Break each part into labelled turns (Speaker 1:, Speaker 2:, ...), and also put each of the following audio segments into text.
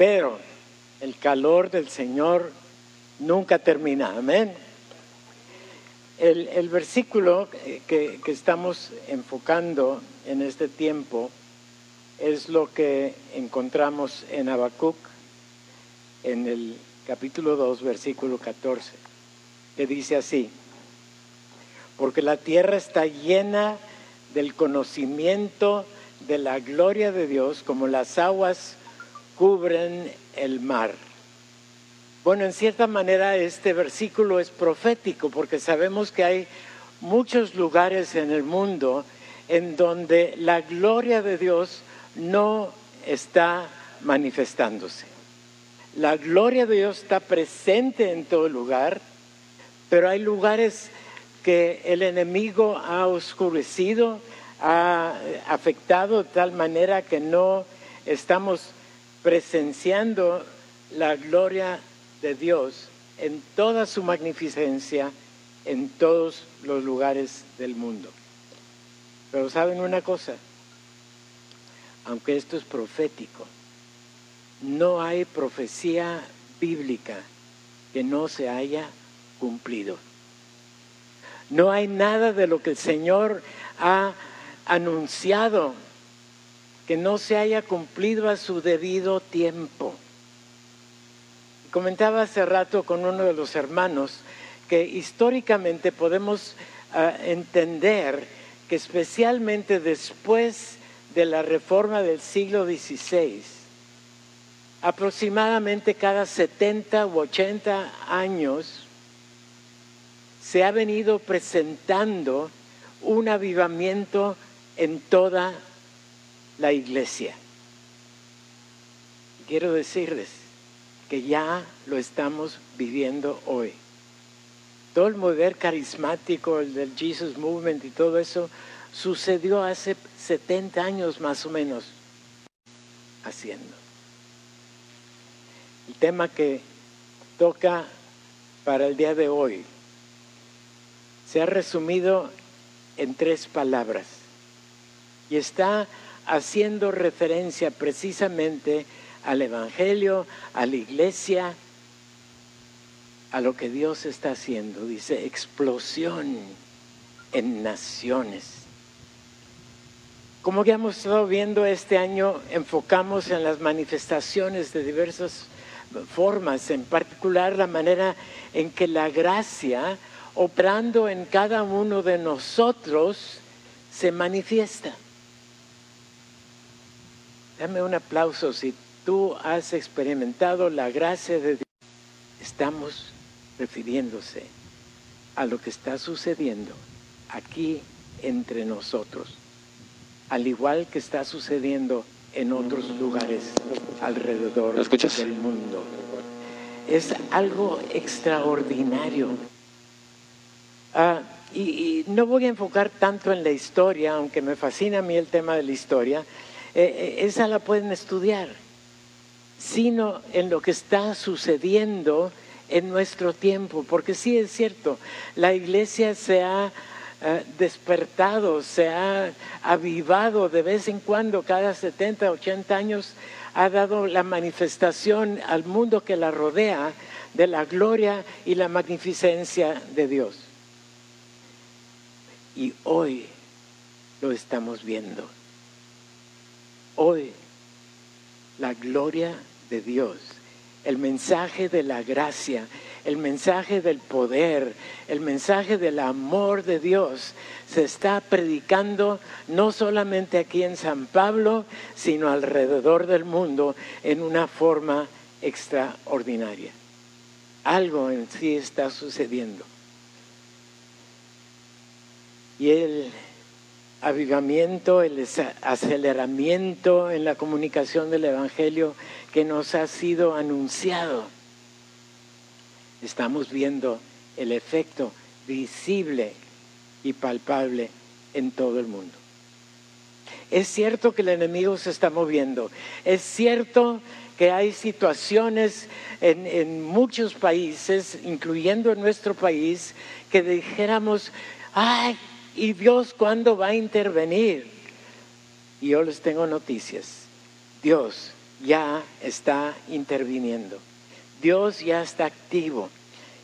Speaker 1: pero el calor del Señor nunca termina. Amén. El, versículo que, que, estamos enfocando en este tiempo es lo que encontramos en Habacuc, en el capítulo 2, versículo 14, que dice así, porque la tierra está llena del conocimiento de la gloria de Dios como las aguas cubren el mar. Bueno, en cierta manera este versículo es profético porque sabemos que hay muchos lugares en el mundo en donde la gloria de Dios no está manifestándose. La gloria de Dios está presente en todo lugar, pero hay lugares que el enemigo ha oscurecido, ha afectado de tal manera que no estamos presenciando la gloria de Dios en toda su magnificencia en todos los lugares del mundo. Pero saben una cosa, aunque esto es profético, no hay profecía bíblica que no se haya cumplido. No hay nada de lo que el Señor ha anunciado que no se haya cumplido a su debido tiempo. Comentaba hace rato con uno de los hermanos que históricamente podemos ah, entender que especialmente después de la reforma del siglo XVI, aproximadamente cada 70 u 80 años se ha venido presentando un avivamiento en toda la iglesia. Quiero decirles, que ya lo estamos viviendo hoy. Todo el mover carismático, el del Jesus Movement y todo eso, sucedió hace 70 años más o menos haciendo. El tema que toca para el día de hoy se ha resumido en tres palabras y está haciendo referencia precisamente al Evangelio, a la iglesia, a lo que Dios está haciendo. Dice, explosión en naciones. Como ya hemos estado viendo este año, enfocamos en las manifestaciones de diversas formas, en particular la manera en que la gracia, operando en cada uno de nosotros, se manifiesta. Dame un aplauso si tú has experimentado la gracia de Dios, estamos refiriéndose a lo que está sucediendo aquí entre nosotros, al igual que está sucediendo en otros lugares alrededor del mundo. Es algo extraordinario. Ah, y, y, no voy a enfocar tanto en la historia, aunque me fascina a mí el tema de la historia, eh, eh, esa la pueden estudiar sino en lo que está sucediendo en nuestro tiempo, porque sí es cierto, la iglesia se ha eh, despertado, se ha avivado de vez en cuando, cada 70, 80 años, ha dado la manifestación al mundo que la rodea de la gloria y la magnificencia de Dios. Y hoy lo estamos viendo. Hoy la gloria de Dios, el mensaje de la gracia, el mensaje del poder, el mensaje del amor de Dios se está predicando no solamente aquí en San Pablo, sino alrededor del mundo en una forma extraordinaria. Algo en sí está sucediendo. Y el avivamiento, el aceleramiento en la comunicación del Evangelio que nos ha sido anunciado. Estamos viendo el efecto visible y palpable en todo el mundo. Es cierto que el enemigo se está moviendo. Es cierto que hay situaciones en, muchos países, incluyendo en nuestro país, que dijéramos, ay, ¿y Dios cuándo va a intervenir? Y yo les tengo noticias. Dios ya está interviniendo. Dios ya está activo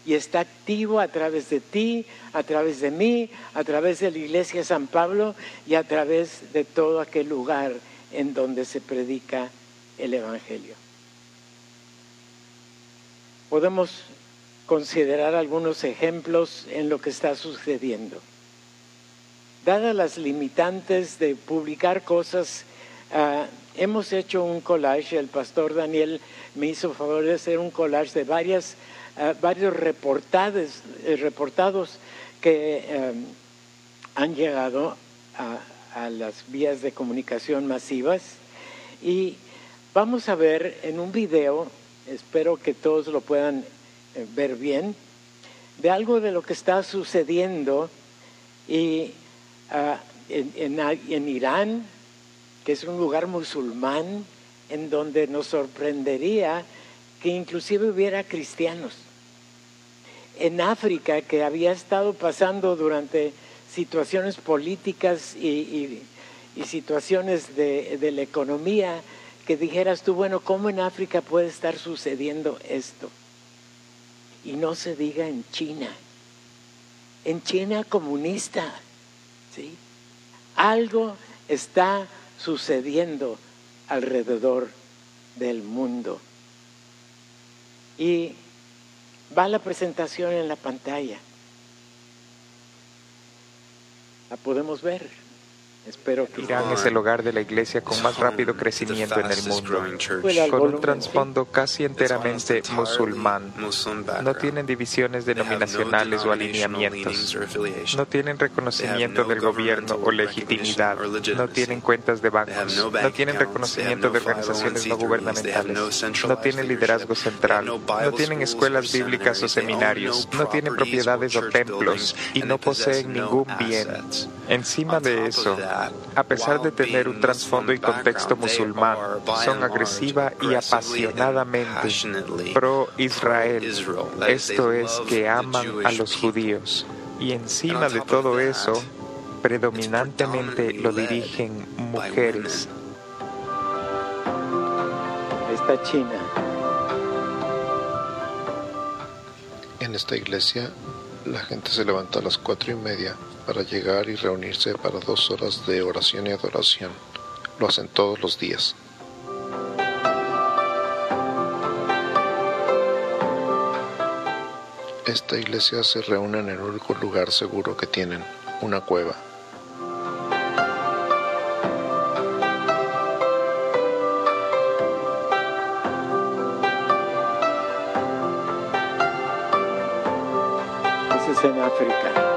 Speaker 1: y está activo a través de ti, a través de mí, a través de la iglesia San Pablo y a través de todo aquel lugar en donde se predica el Evangelio. Podemos considerar algunos ejemplos en lo que está sucediendo. Dadas las limitantes de publicar cosas, ah, hemos hecho un collage, el pastor Daniel me hizo favor de hacer un collage de varias varios reportados, eh, reportados que em, han llegado a, las vías de comunicación masivas. Y vamos a ver en un video, espero que todos lo puedan eh, ver bien, de algo de lo que está sucediendo y ah, en, Irán, que es un lugar musulmán, en donde nos sorprendería que inclusive hubiera cristianos. En África que había estado pasando durante situaciones políticas y, situaciones de, de, la economía, que dijeras tú, bueno, ¿cómo en África puede estar sucediendo esto? Y no se diga en China, en China comunista, ¿sí? Algo está sucediendo alrededor del mundo. Y Va la presentación en la pantalla. La podemos ver.
Speaker 2: Irán es el hogar de la iglesia con más rápido crecimiento en el mundo, con un trasfondo casi enteramente musulmán. No tienen divisiones denominacionales o alineamientos. No tienen reconocimiento del gobierno o legitimidad. No tienen cuentas de bancos. No tienen reconocimiento de organizaciones no gubernamentales. No tienen liderazgo central. No tienen escuelas bíblicas o seminarios. No tienen propiedades o templos. Y no poseen ningún bien. Encima de eso, a pesar de tener un trasfondo y contexto musulmán, son agresiva y apasionadamente pro-Israel. Esto es que aman a los judíos. Y encima de todo eso, predominantemente lo dirigen mujeres.
Speaker 1: Esta China.
Speaker 3: En esta iglesia, la gente se levanta a las cuatro y media para llegar y reunirse para dos horas de oración y adoración. Lo hacen todos los días. Esta iglesia se reúne en el único lugar seguro que tienen, una cueva.
Speaker 1: En África.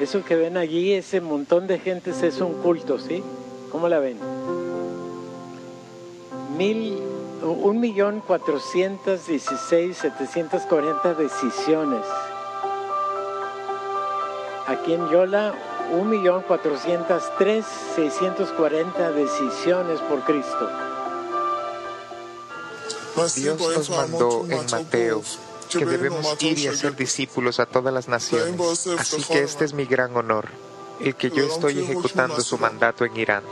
Speaker 1: Eso que ven allí, ese montón de gentes es un culto, ¿sí? ¿Cómo la ven? Mil, un millón cuatrocientos dieciséis, setecientos cuarenta decisiones. Aquí en Yola, un millón cuatrocientos tres, seiscientos cuarenta decisiones por Cristo.
Speaker 2: Dios nos mandó en Mateo que debemos ir y hacer discípulos a todas las naciones. Así que este es mi gran honor, el que yo estoy ejecutando su mandato en Irán.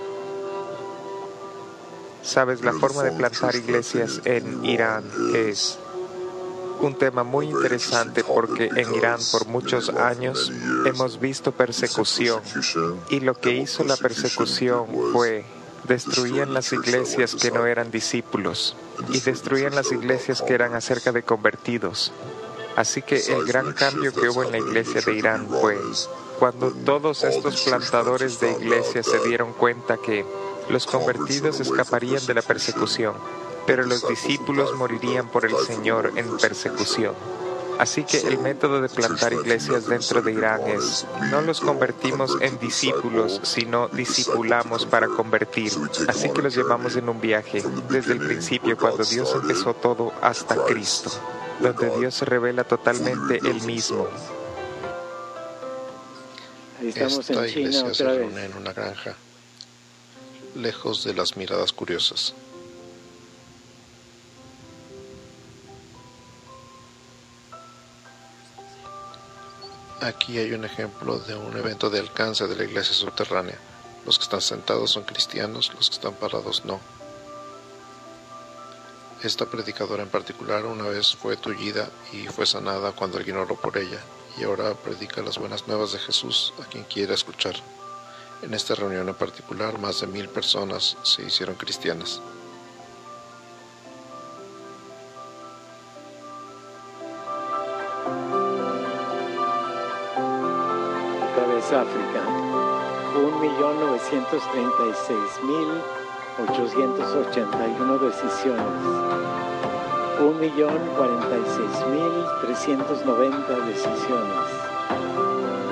Speaker 2: Sabes, la forma de plantar iglesias en Irán es un tema muy interesante porque en Irán por muchos años hemos visto persecución y lo que hizo la persecución fue destruían las iglesias que no eran discípulos y destruían las iglesias que eran acerca de convertidos. Así que el gran cambio que hubo en la iglesia de Irán fue cuando todos estos plantadores de iglesias se dieron cuenta que los convertidos escaparían de la persecución, pero los discípulos morirían por el Señor en persecución. Así que el método de plantar iglesias dentro de Irán es, no los convertimos en discípulos, sino discipulamos para convertir. Así que los llevamos en un viaje, desde el principio, cuando Dios empezó todo, hasta Cristo, donde Dios se revela totalmente el mismo.
Speaker 3: Esta iglesia se reúne en una granja, lejos de las miradas curiosas. Aquí hay un ejemplo de un evento de alcance de la iglesia subterránea. Los que están sentados son cristianos, los que están parados no. Esta predicadora en particular una vez fue tullida y fue sanada cuando alguien oró por ella, y ahora predica las buenas nuevas de Jesús a quien quiera escuchar. En esta reunión en particular, más de mil personas se hicieron cristianas.
Speaker 1: África. 1.936.881 decisiones. 1.046.390 decisiones.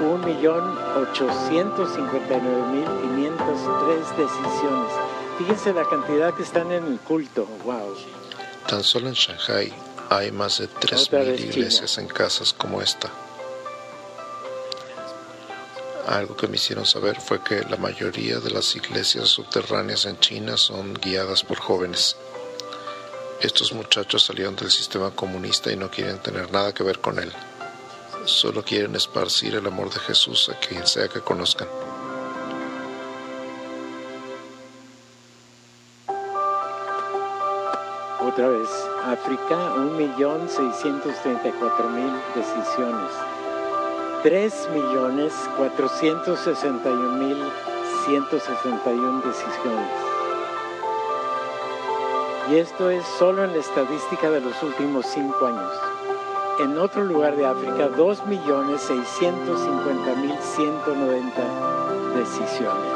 Speaker 1: 1.859.503 decisiones. Fíjense la cantidad que están en el culto. Wow.
Speaker 3: Tan solo en Shanghai hay más de 3.000 iglesias en casas como esta. Algo que me hicieron saber fue que la mayoría de las iglesias subterráneas en China son guiadas por jóvenes. Estos muchachos salieron del sistema comunista y no quieren tener nada que ver con él. Solo quieren esparcir el amor de Jesús a quien sea que conozcan.
Speaker 1: Otra vez, África, 1.634.000 decisiones. 3.461.161 decisiones. Y esto es solo en la estadística de los últimos cinco años. En otro lugar de África, 2.650.190 decisiones.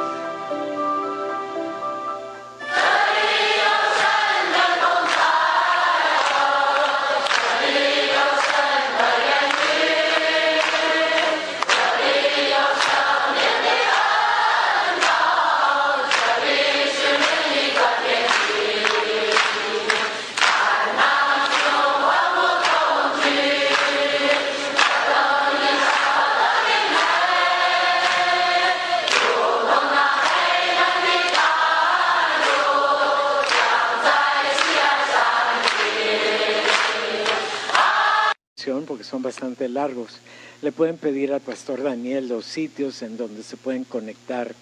Speaker 1: Porque son bastante largos. Le pueden pedir al pastor Daniel los sitios en donde se pueden conectar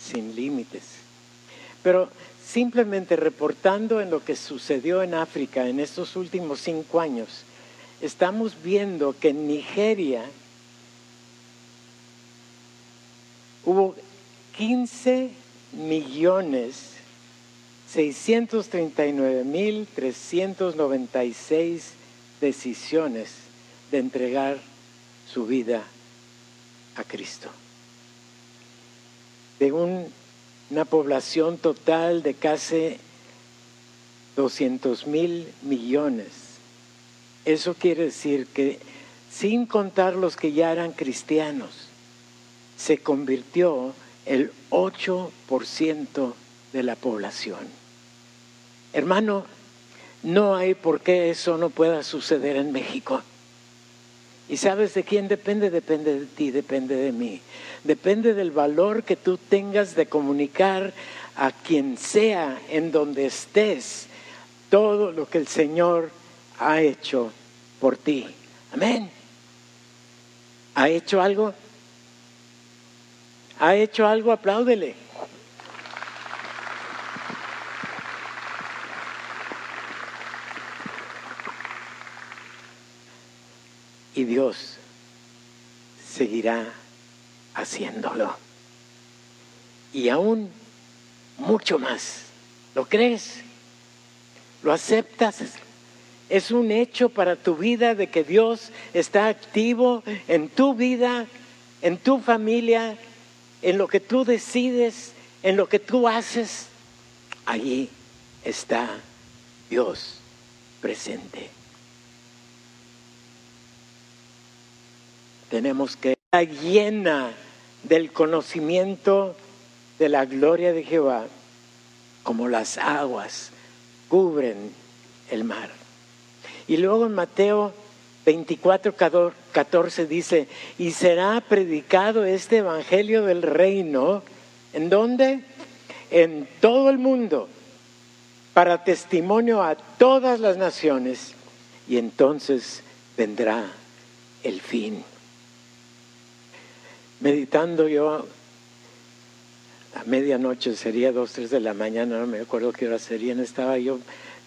Speaker 1: sin límites. Pero simplemente reportando en lo que sucedió en África en estos últimos cinco años, estamos viendo que en Nigeria hubo 15 millones 639 mil 396 decisiones de entregar su vida a Cristo. De una población total de casi 200 mil millones. Eso quiere decir que sin contar los que ya eran cristianos, se convirtió el 8% de la población. Hermano, no hay por qué eso no pueda suceder en México. ¿Y sabes de quién depende? Depende de ti, depende de mí. Depende del valor que tú tengas de comunicar a quien sea en donde estés todo lo que el Señor ha hecho por ti. Amén. ¿Ha hecho algo? ¿Ha hecho algo? Apláudele. Y Dios seguirá haciéndolo. Y aún mucho más. ¿Lo crees? ¿Lo aceptas? Es un hecho para tu vida de que Dios está activo en tu vida, en tu familia, en lo que tú decides, en lo que tú haces. Allí está Dios presente. Tenemos que estar llena del conocimiento de la gloria de Jehová, como las aguas cubren el mar. Y luego en Mateo 24, 14 dice, y será predicado este Evangelio del reino, ¿en dónde? En todo el mundo, para testimonio a todas las naciones, y entonces vendrá el fin meditando yo a medianoche, sería dos, tres de la mañana, no me acuerdo qué hora serían, estaba yo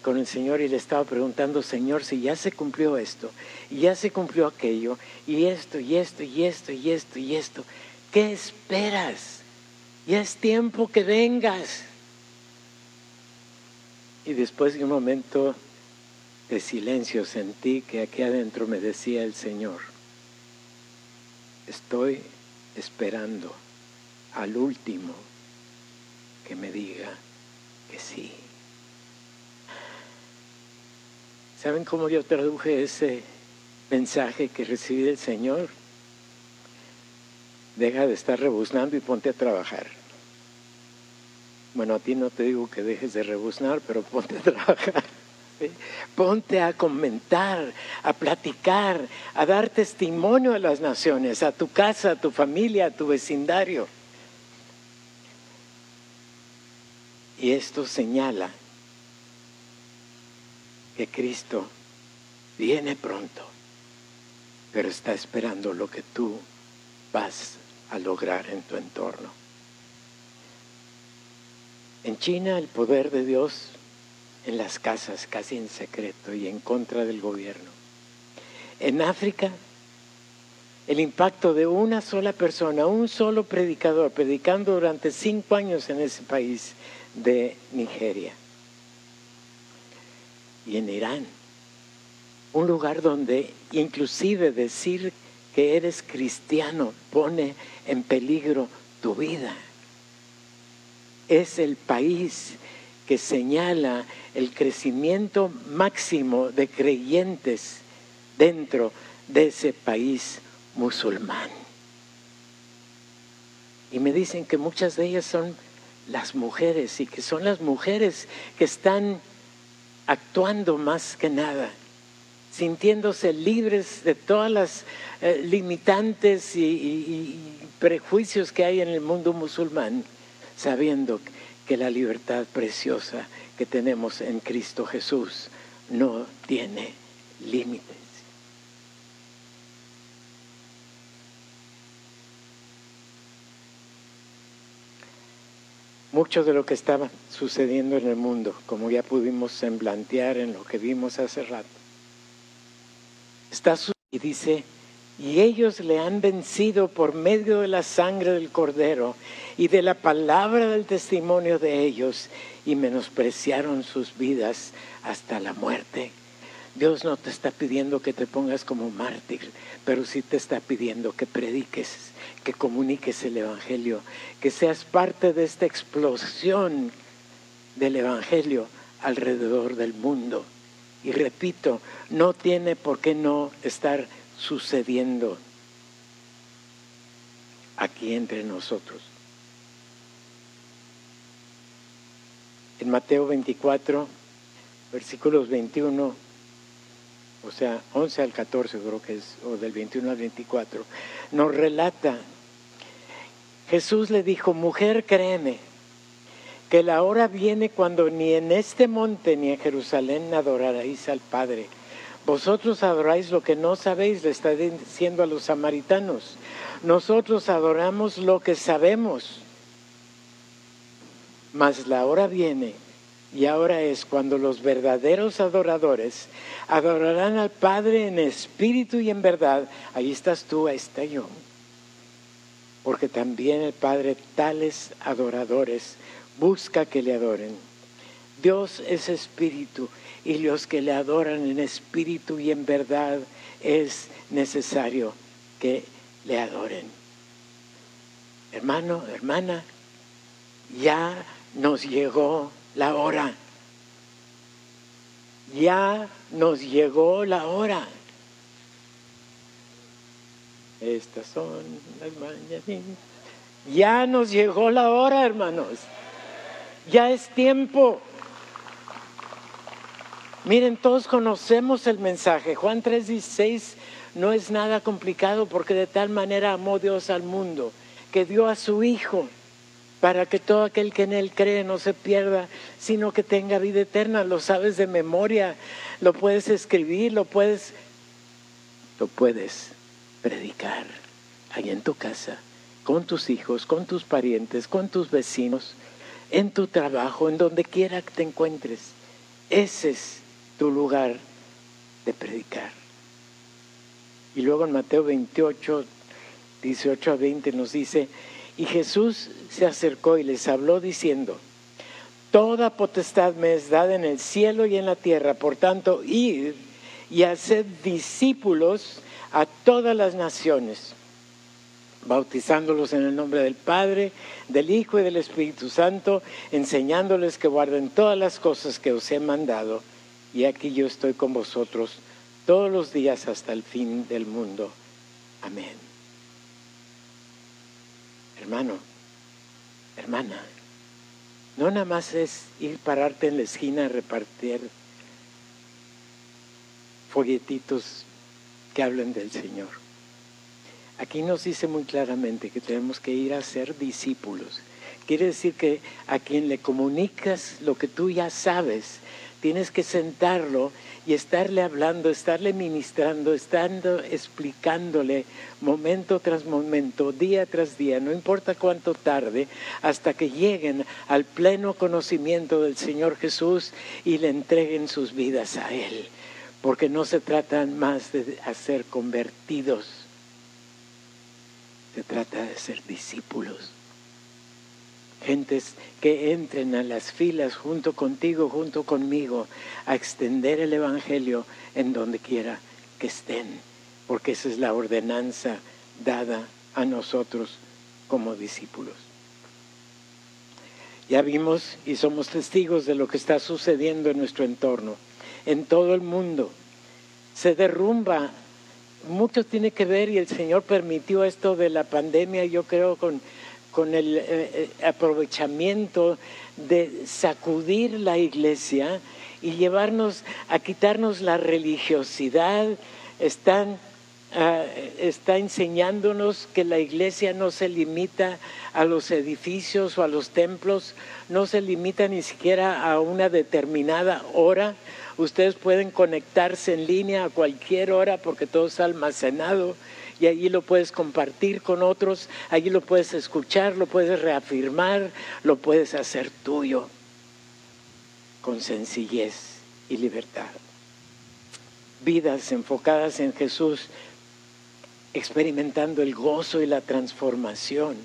Speaker 1: con el Señor y le estaba preguntando, Señor, si ya se cumplió esto, y ya se cumplió aquello, y esto, y esto, y esto, y esto, y esto, ¿qué esperas? Ya es tiempo que vengas. Y después de un momento de silencio sentí que aquí adentro me decía el Señor, estoy esperando al último que me diga que sí. ¿Saben cómo yo traduje ese mensaje que recibí del Señor? Deja de estar rebuznando y ponte a trabajar. Bueno, a ti no te digo que dejes de rebuznar, pero ponte a trabajar. Ponte a comentar, a platicar, a dar testimonio a las naciones, a tu casa, a tu familia, a tu vecindario. Y esto señala que Cristo viene pronto, pero está esperando lo que tú vas a lograr en tu entorno. En China el poder de Dios en las casas, casi en secreto y en contra del gobierno. En África, el impacto de una sola persona, un solo predicador, predicando durante cinco años en ese país de Nigeria. Y en Irán, un lugar donde inclusive decir que eres cristiano pone en peligro tu vida. Es el país que señala el crecimiento máximo de creyentes dentro de ese país musulmán. Y me dicen que muchas de ellas son las mujeres y que son las mujeres que están actuando más que nada, sintiéndose libres de todas las eh, limitantes y, prejuicios que hay en el mundo musulmán, sabiendo que la libertad preciosa que tenemos en Cristo Jesús no tiene límites. Mucho de lo que estaba sucediendo en el mundo, como ya pudimos semblantear en lo que vimos hace rato, está y dice, y ellos le han vencido por medio de la sangre del cordero y de la palabra del testimonio de ellos y menospreciaron sus vidas hasta la muerte. Dios no te está pidiendo que te pongas como mártir, pero sí te está pidiendo que prediques, que comuniques el Evangelio, que seas parte de esta explosión del Evangelio alrededor del mundo. Y repito, no tiene por qué no estar sucediendo aquí entre nosotros. En Mateo 24, versículos 21, o sea, 11 al 14 creo que es, o del 21 al 24, nos relata, Jesús le dijo, mujer, créeme, que la hora viene cuando ni en este monte ni en Jerusalén adoraréis al Padre vosotros adoráis lo que no sabéis, le está diciendo a los samaritanos. Nosotros adoramos lo que sabemos. Mas la hora viene y ahora es cuando los verdaderos adoradores adorarán al Padre en espíritu y en verdad. Ahí estás tú, ahí está yo. Porque también el Padre tales adoradores busca que le adoren. Dios es espíritu y los que le adoran en espíritu y en verdad es necesario que le adoren. Hermano, hermana, ya nos llegó la hora. Ya nos llegó la hora. Estas son las mañanitas. Ya nos llegó la hora, hermanos. Ya es tiempo. Miren, todos conocemos el mensaje. Juan 3:16 no es nada complicado porque de tal manera amó Dios al mundo que dio a su Hijo para que todo aquel que en Él cree no se pierda, sino que tenga vida eterna. Lo sabes de memoria, lo puedes escribir, lo puedes, lo puedes predicar ahí en tu casa con tus hijos, con tus parientes, con tus vecinos, en tu trabajo, en donde quiera que te encuentres. Ese es tu lugar de predicar. Y luego en Mateo 28, 18 a 20 nos dice, y Jesús se acercó y les habló diciendo, Toda potestad me es dada en el cielo y en la tierra, por tanto, id y haced discípulos a todas las naciones, bautizándolos en el nombre del Padre, del Hijo y del Espíritu Santo, enseñándoles que guarden todas las cosas que os he mandado, y aquí yo estoy con vosotros todos los días hasta el fin del mundo. Amén. Hermano, hermana, no nada más es ir pararte en la esquina a repartir folletitos que hablen del Señor. Aquí nos dice muy claramente que tenemos que ir a ser discípulos. Quiere decir que a quien le comunicas lo que tú ya sabes, tienes que sentarlo y estarle hablando, estarle ministrando, estando explicándole momento tras momento, día tras día, no importa cuánto tarde, hasta que lleguen al pleno conocimiento del Señor Jesús y le entreguen sus vidas a Él. Porque no se trata más de hacer convertidos, se trata de ser discípulos gentes que entren a las filas junto contigo, junto conmigo, a extender el Evangelio en donde quiera que estén, porque esa es la ordenanza dada a nosotros como discípulos. Ya vimos y somos testigos de lo que está sucediendo en nuestro entorno, en todo el mundo. Se derrumba, mucho tiene que ver y el Señor permitió esto de la pandemia, yo creo, con con el eh, eh, aprovechamiento de sacudir la iglesia y llevarnos a quitarnos la religiosidad, están, ah, está enseñándonos que la iglesia no se limita a los edificios o a los templos, no se limita ni siquiera a una determinada hora. Ustedes pueden conectarse en línea a cualquier hora porque todo está almacenado y allí lo puedes compartir con otros, allí lo puedes escuchar, lo puedes reafirmar, lo puedes hacer tuyo con sencillez y libertad. Vidas enfocadas en Jesús, experimentando el gozo y la transformación.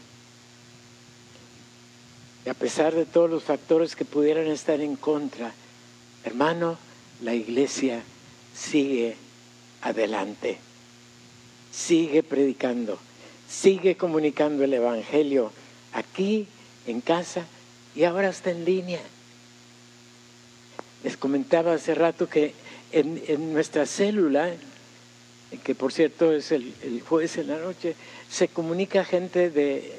Speaker 1: Y a pesar de todos los factores que pudieran estar en contra, hermano, la iglesia sigue adelante sigue predicando, sigue comunicando el Evangelio aquí, en casa y ahora está en línea. Les comentaba hace rato que en, nuestra célula, que por cierto es el, jueves en la noche, se comunica gente de,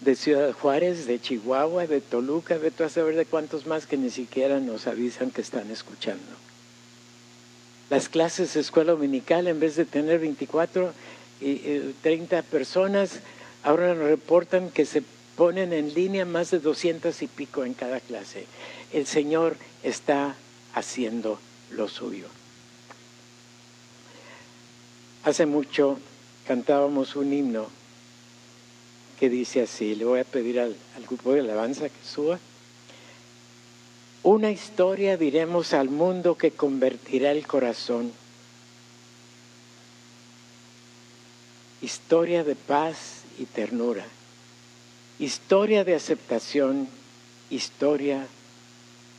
Speaker 1: de Ciudad Juárez, de Chihuahua, de Toluca, de a saber de cuántos más que ni siquiera nos avisan que están escuchando. Las clases de escuela dominical, en vez de tener 24 y 30 personas, ahora nos reportan que se ponen en línea más de 200 y pico en cada clase. El Señor está haciendo lo suyo. Hace mucho cantábamos un himno que dice así, le voy a pedir al, grupo de alabanza que suba. Una historia diremos al mundo que convertirá el corazón. Historia de paz y ternura. Historia de aceptación. Historia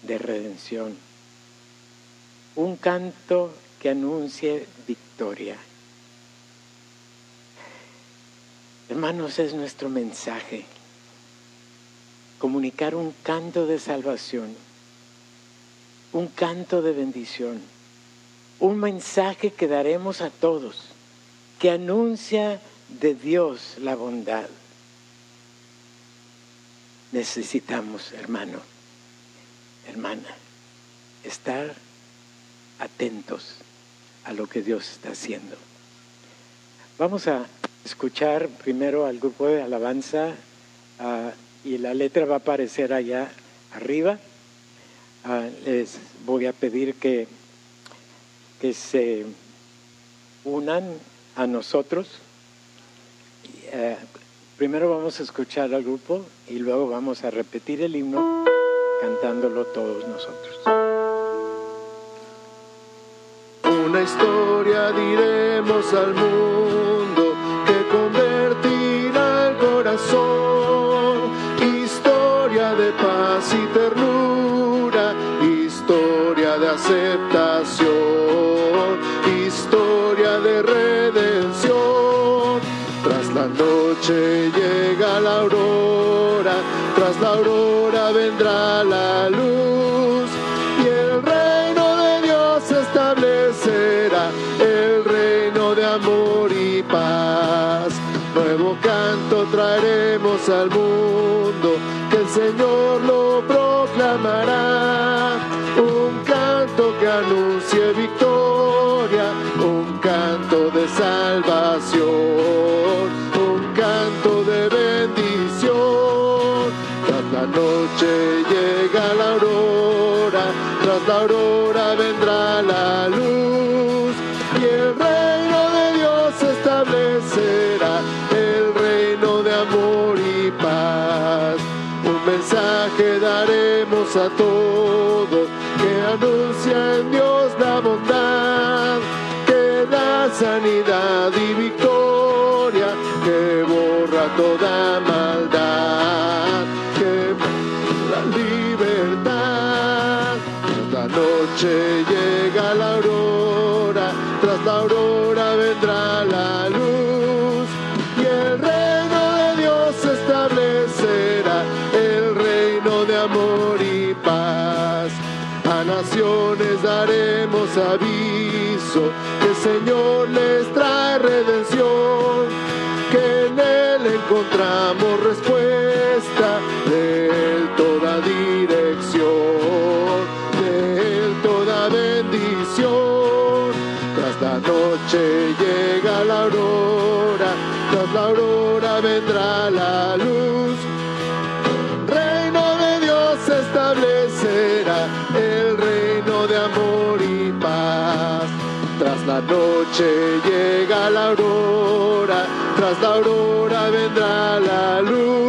Speaker 1: de redención. Un canto que anuncie victoria. Hermanos, es nuestro mensaje. Comunicar un canto de salvación un canto de bendición, un mensaje que daremos a todos, que anuncia de Dios la bondad. Necesitamos, hermano, hermana, estar atentos a lo que Dios está haciendo. Vamos a escuchar primero al grupo de alabanza ah, y la letra va a aparecer allá arriba. Ah, les voy a pedir que, que se unan a nosotros. Eh, primero vamos a escuchar al grupo y luego vamos a repetir el himno cantándolo todos nosotros.
Speaker 4: Una historia diremos al mundo aceptación, historia de redención, tras la noche a. noche llega la aurora, tras la aurora vendrá la luz. Reino de Dios establecerá el reino de amor y paz. Tras la noche llega la aurora, tras la aurora vendrá la luz.